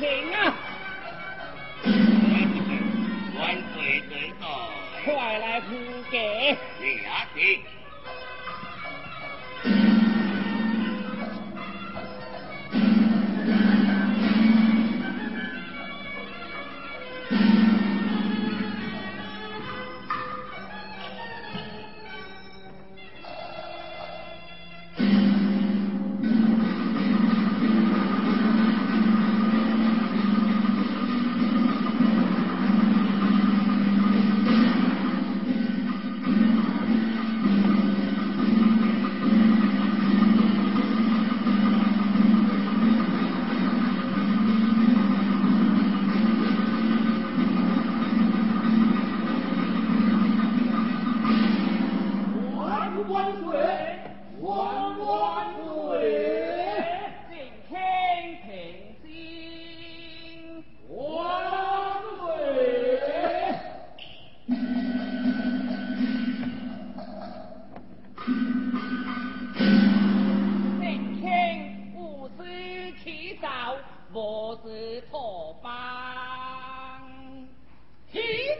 人啊！万岁，快来扶给。你也行。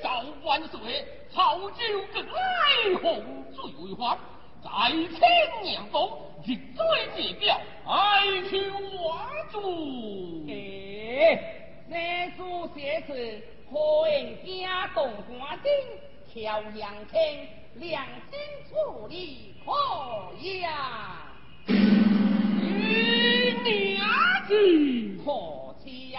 赵万岁，曹州更来红最为花，在青娘中一追日标，爱卿万岁。哎，那叔先是何家当官丁？调娘天良心处理可呀？与娘子何消？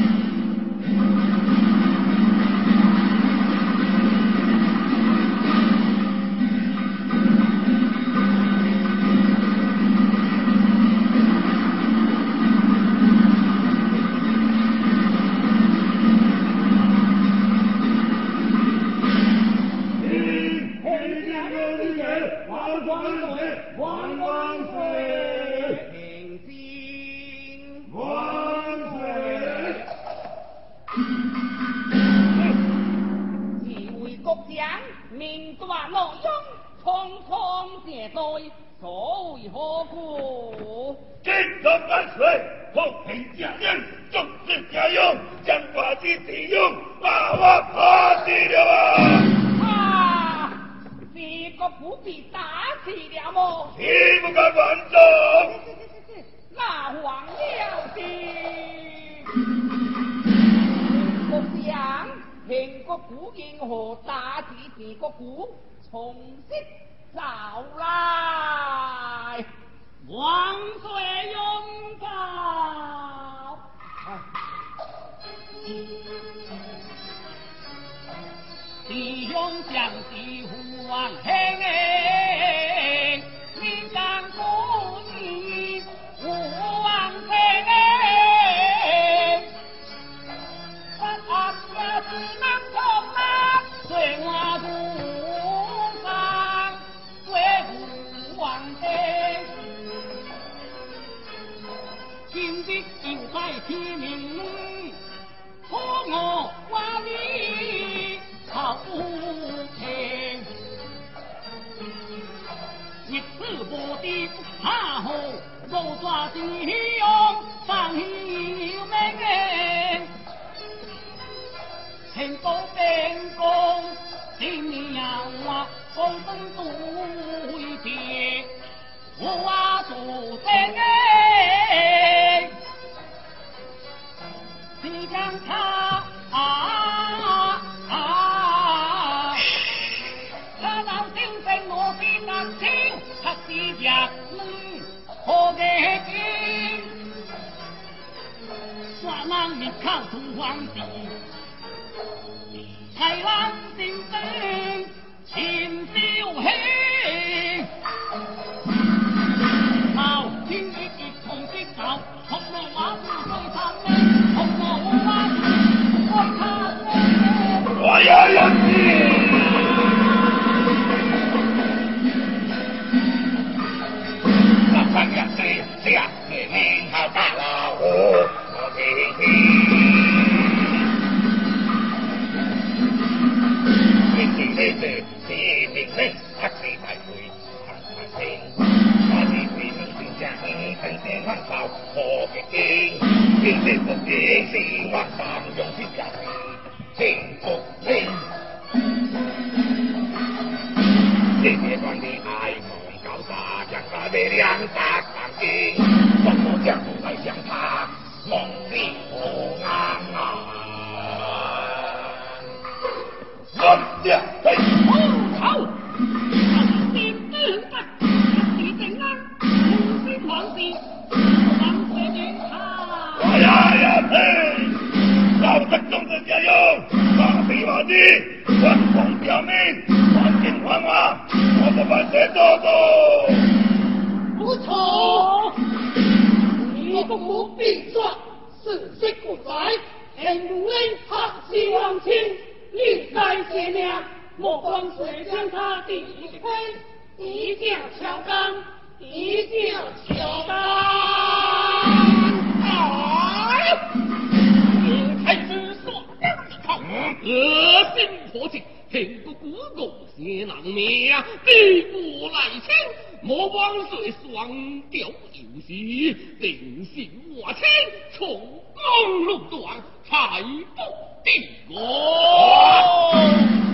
万岁！万万岁！万岁！几位国将，匆匆，所为何故？万岁！弟兄将士呼王嘿，天明，可我话你好不平，一次不敌怕后。手抓弟兄，上有名，千古兵功，今年我风声对别，我啊做真狼一靠土皇帝，豺狼心生秦秀黑。好，今日一同接到，红罗马不会唱嘞，红罗马不会唱嘞。我要有你。三两破镜，天不古公谢郎命，地不来亲。莫忘岁双雕游戏，定心万千，从公路断，才不定哦。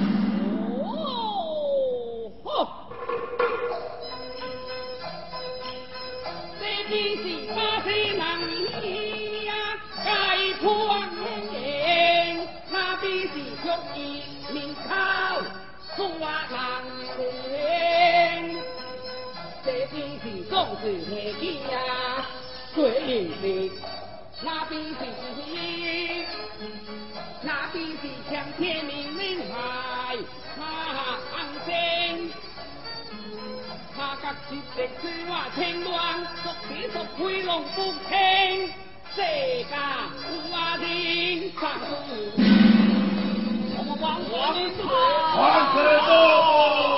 是总是年纪呀，最的那边是那边是向天明明海抗争，他甲七色水瓦青乱，逐地逐开龙不清，世家无人上路，我王万岁多。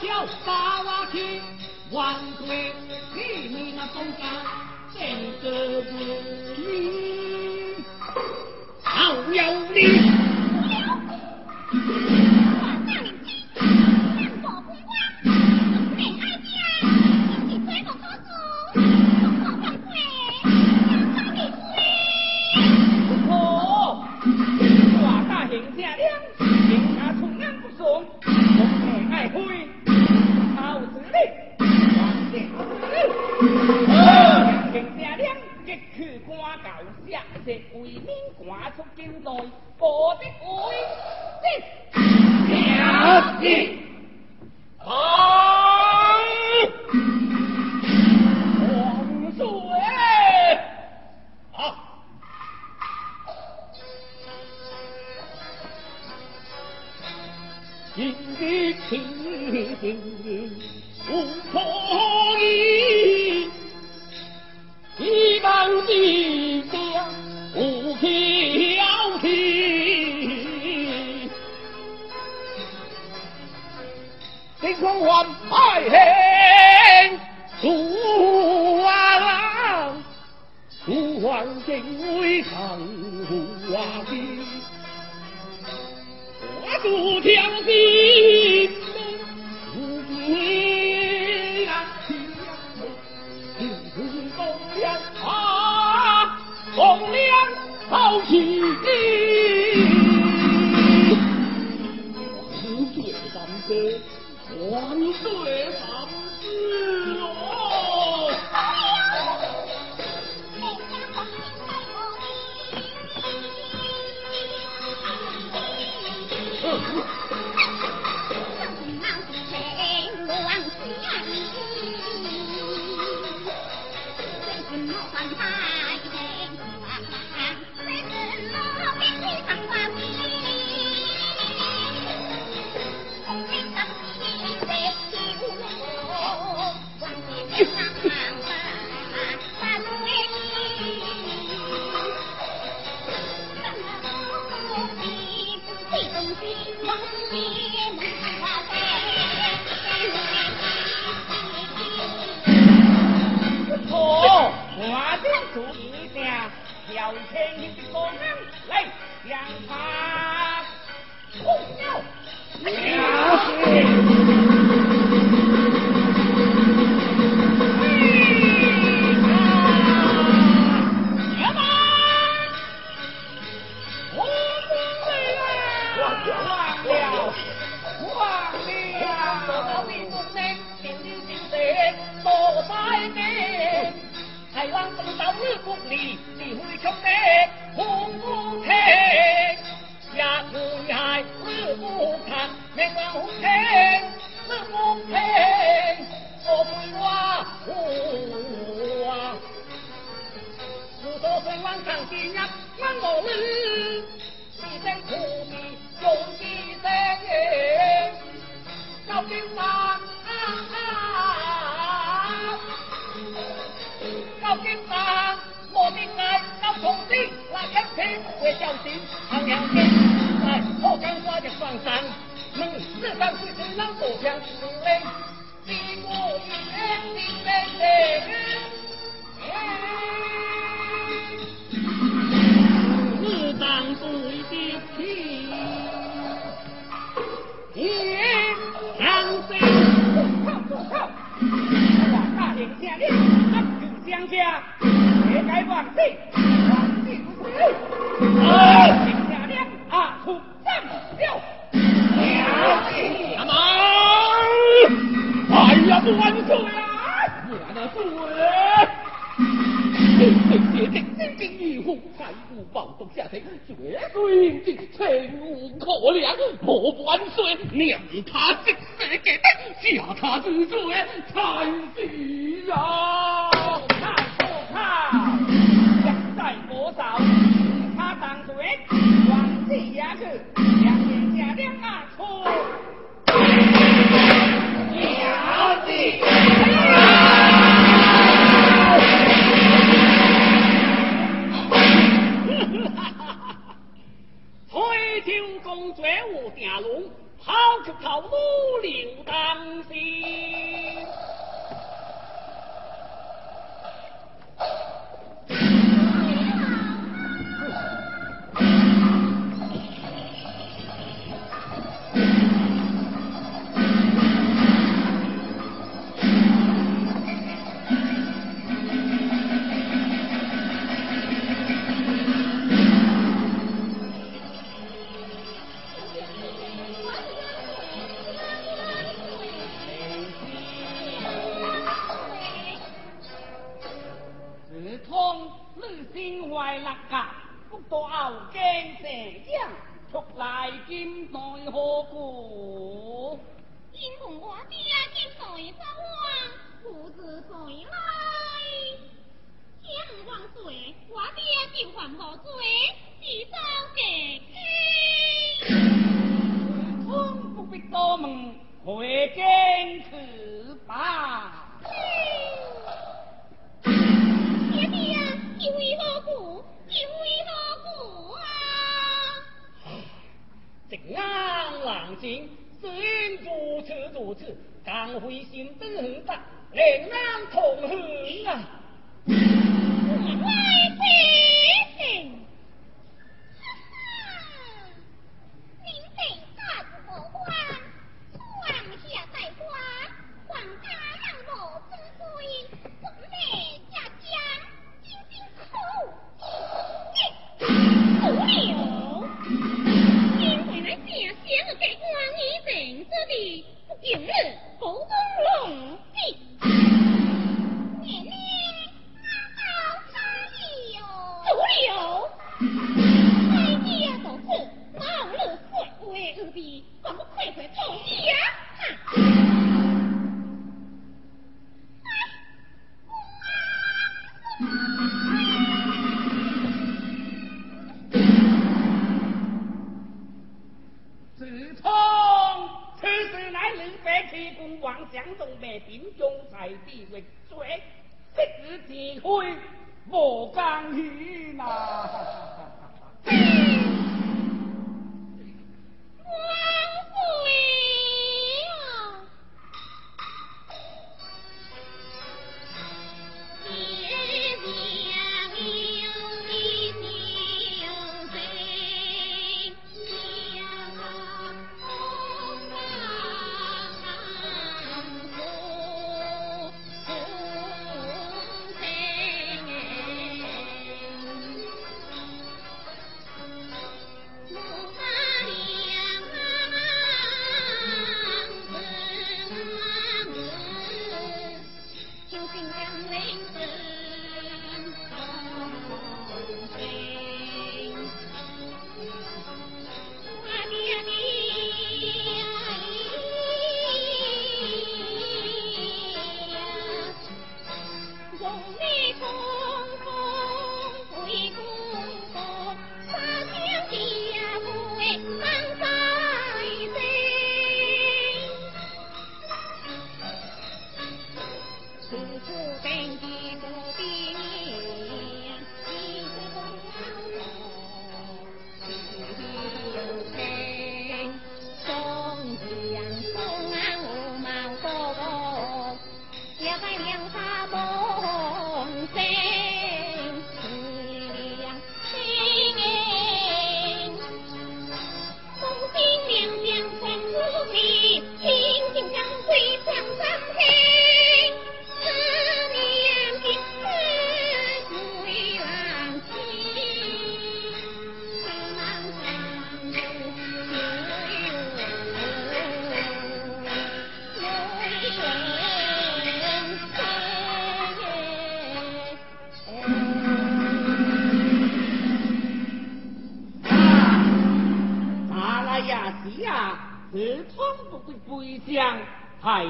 小把娃去，万岁替你那东家见个面，好有脸。你看我爱恨祖啊郎，祖皇因为抗父，我祖将兵。忘了，忘了。你拿根针我小心藏两起来我刚挂就床上你四导指四老百姓去救人你我永远是人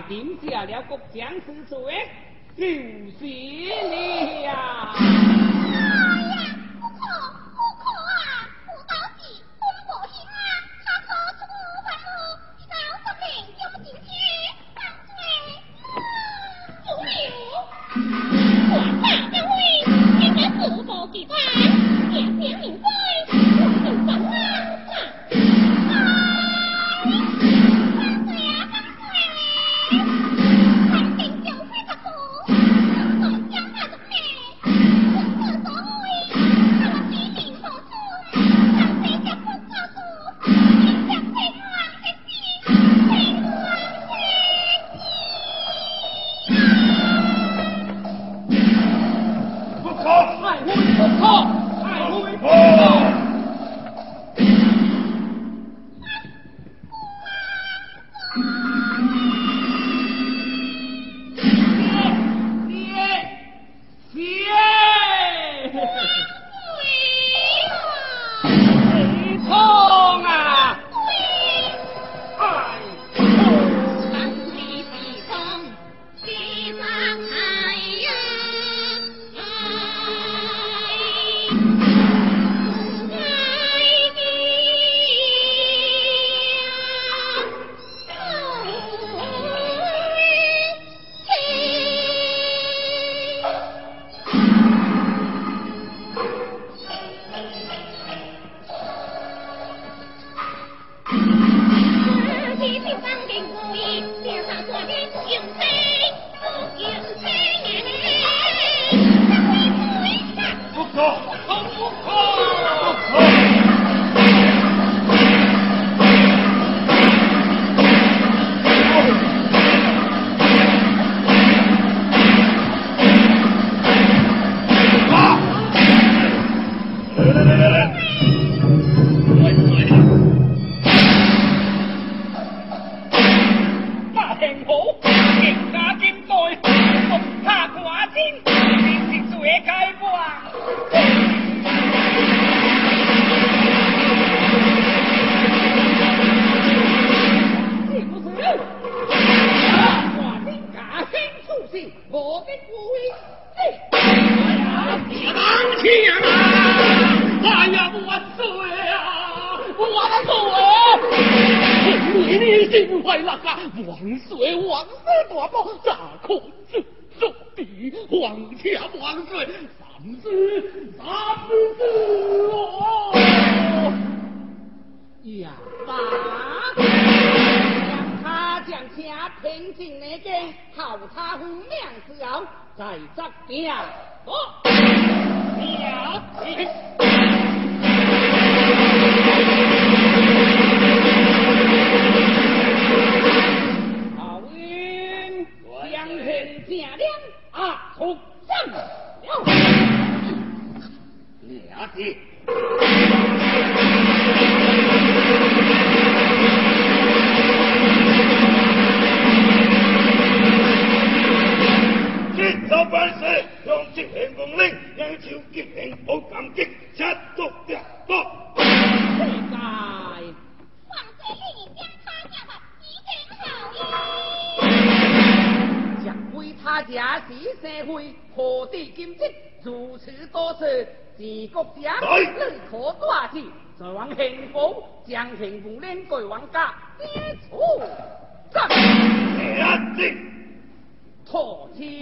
定下了国将之罪，就是 off. 一，吉平。国家你可大去，在往幸福将幸福领回王家接出战天安静脱去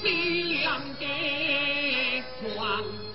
西凉地王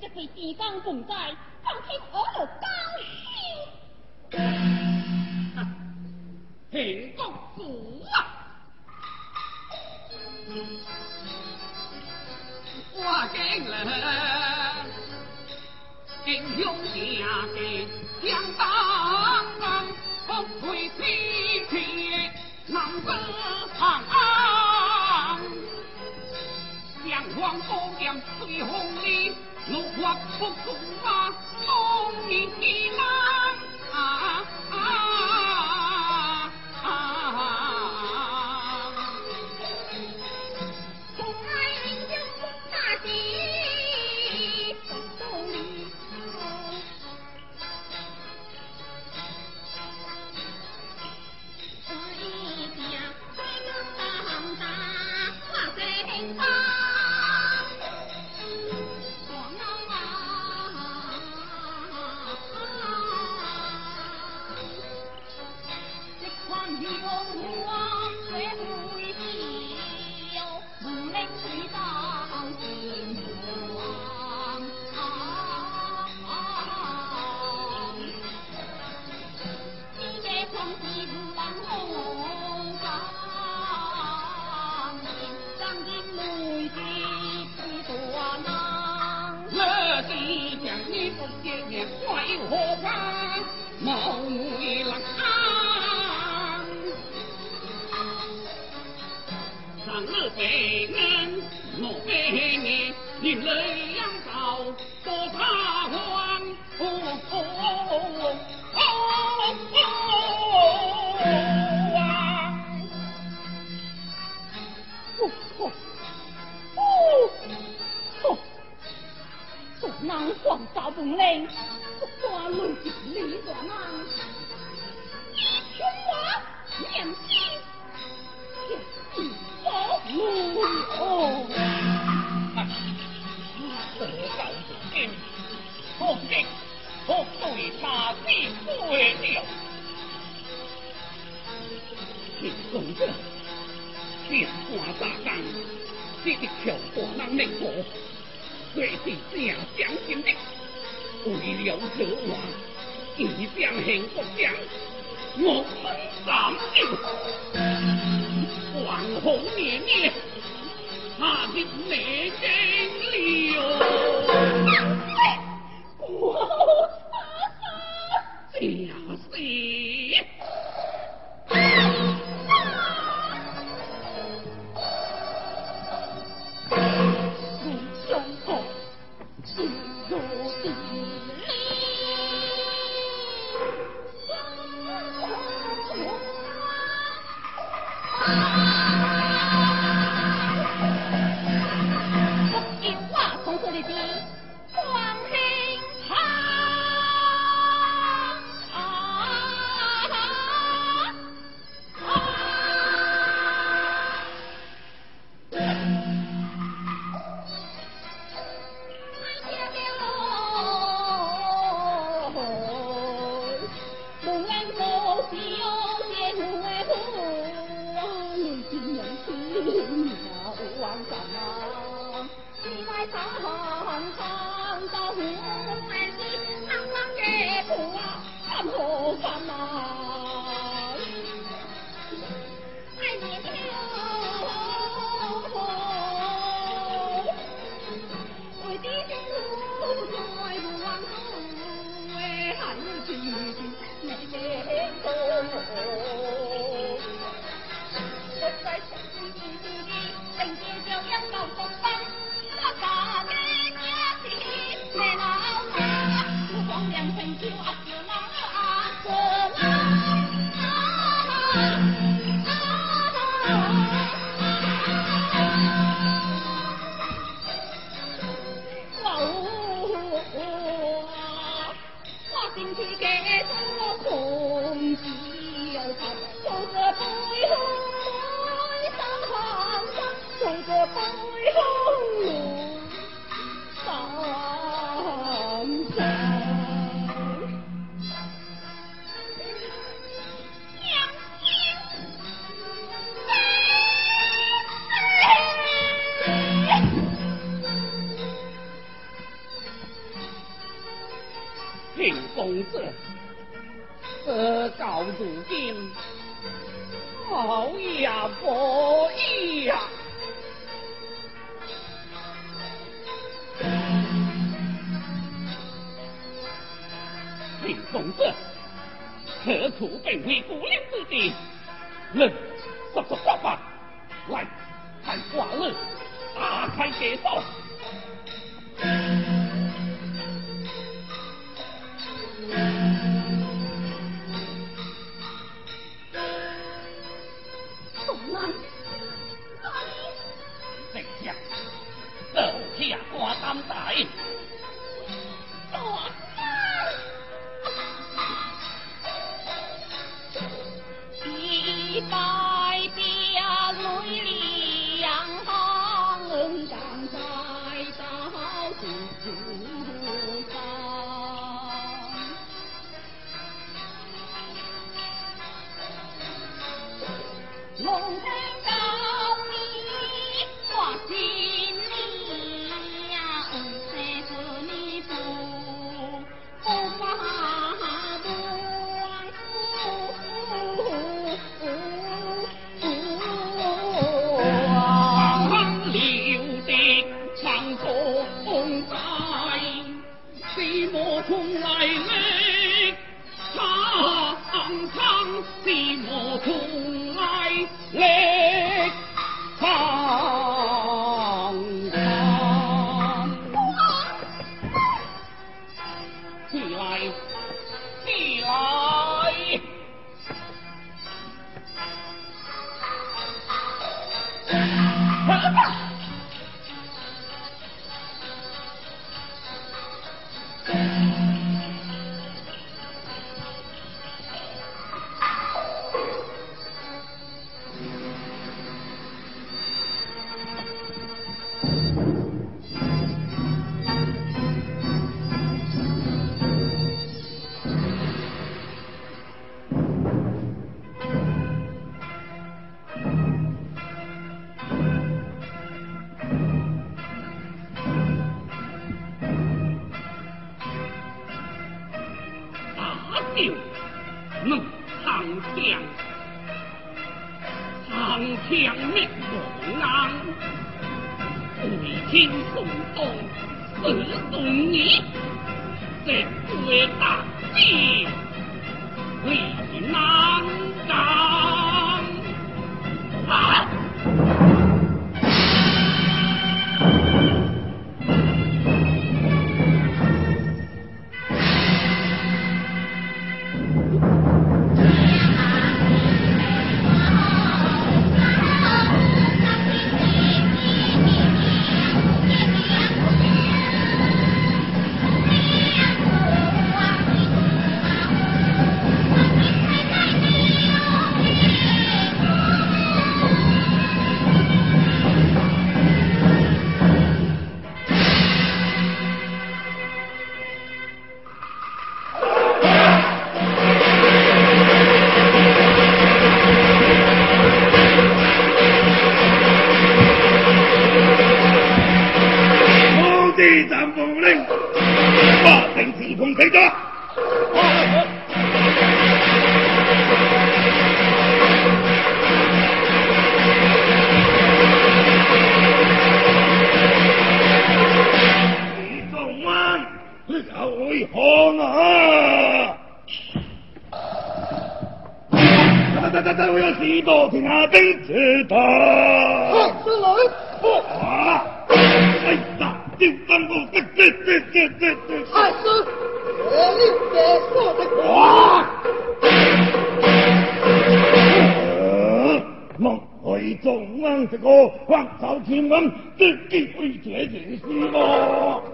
这被地方重在，放天我就高兴。天公子啊，我进来，英雄家的相当当，不会比天难分长。两王勾将，最红的。六或福共啊当然记得我分三六，黄红年年，他的那些。成，何苦给为姑娘自己？来，说说话吧，来，看寡人打开解放。Thank you. 大在，谁莫空来嘞？苍苍，谁莫同来嘞？为大晋为南岗等等等，我要许多天下兵，知道。好，出来。啊！哎呀，雕花布，滴滴滴滴滴。太师，你别说了。哇！莫非昨晚这个黄巢天王真的会这件事吗？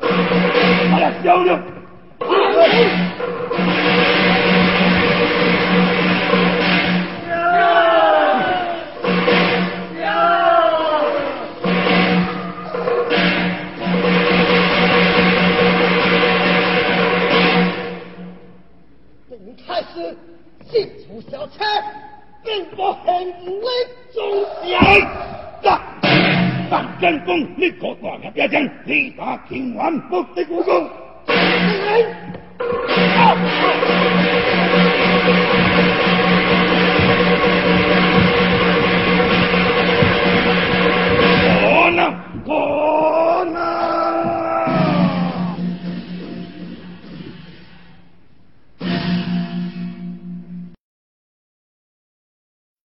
哎呀，小啊。进出小车，并不很无的忠心。大范功，你可大侠别将，你打平王不得故功。Oh no!